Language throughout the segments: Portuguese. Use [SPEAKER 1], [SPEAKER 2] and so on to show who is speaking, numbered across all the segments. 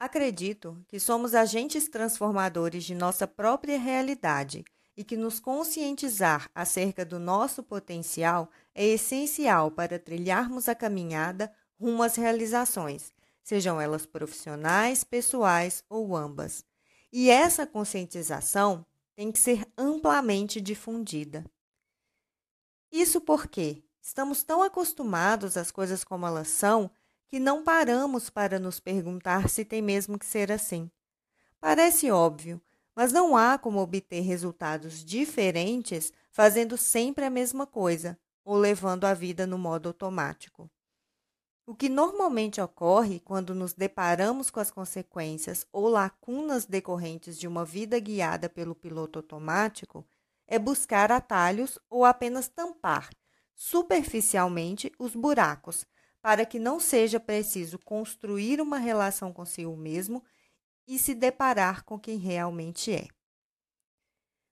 [SPEAKER 1] Acredito que somos agentes transformadores de nossa própria realidade e que nos conscientizar acerca do nosso potencial é essencial para trilharmos a caminhada rumo às realizações, sejam elas profissionais, pessoais ou ambas. E essa conscientização tem que ser amplamente difundida. Isso porque estamos tão acostumados às coisas como elas são que não paramos para nos perguntar se tem mesmo que ser assim. Parece óbvio, mas não há como obter resultados diferentes fazendo sempre a mesma coisa ou levando a vida no modo automático. O que normalmente ocorre quando nos deparamos com as consequências ou lacunas decorrentes de uma vida guiada pelo piloto automático é buscar atalhos ou apenas tampar superficialmente os buracos, para que não seja preciso construir uma relação consigo mesmo e se deparar com quem realmente é.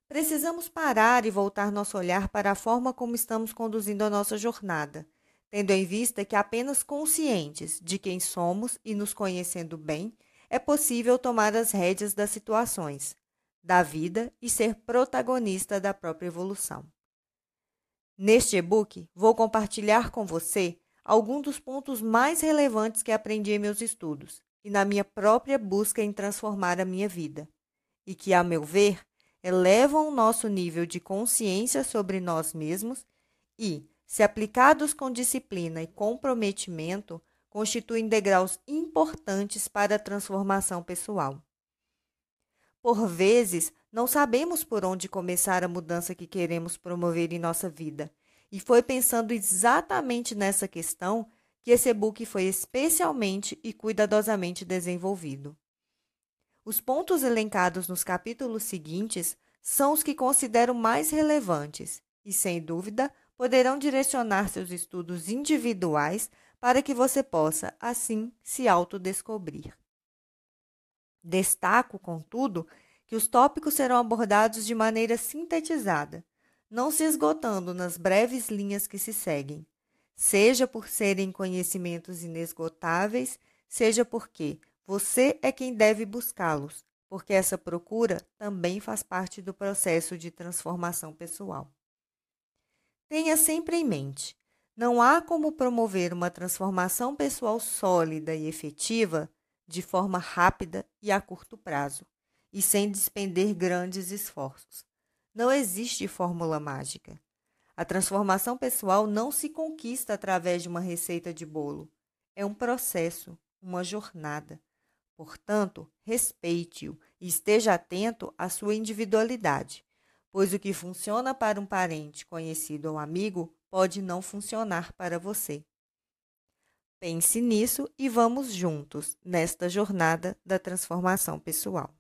[SPEAKER 1] Precisamos parar e voltar nosso olhar para a forma como estamos conduzindo a nossa jornada, tendo em vista que apenas conscientes de quem somos e nos conhecendo bem, é possível tomar as rédeas das situações, da vida e ser protagonista da própria evolução. Neste e-book, vou compartilhar com você alguns dos pontos mais relevantes que aprendi em meus estudos e na minha própria busca em transformar a minha vida, e que, a meu ver, elevam o nosso nível de consciência sobre nós mesmos e, se aplicados com disciplina e comprometimento, constituem degraus importantes para a transformação pessoal. Por vezes, não sabemos por onde começar a mudança que queremos promover em nossa vida, e foi pensando exatamente nessa questão que esse e-book foi especialmente e cuidadosamente desenvolvido. Os pontos elencados nos capítulos seguintes são os que considero mais relevantes e, sem dúvida, poderão direcionar seus estudos individuais para que você possa, assim, se autodescobrir. Destaco, contudo, que os tópicos serão abordados de maneira sintetizada, não se esgotando nas breves linhas que se seguem, seja por serem conhecimentos inesgotáveis, seja porque você é quem deve buscá-los, porque essa procura também faz parte do processo de transformação pessoal. Tenha sempre em mente: não há como promover uma transformação pessoal sólida e efetiva de forma rápida e a curto prazo, e sem despender grandes esforços. Não existe fórmula mágica. A transformação pessoal não se conquista através de uma receita de bolo. É um processo, uma jornada. Portanto, respeite-o e esteja atento à sua individualidade, pois o que funciona para um parente, conhecido ou amigo pode não funcionar para você. Pense nisso e vamos juntos nesta jornada da transformação pessoal.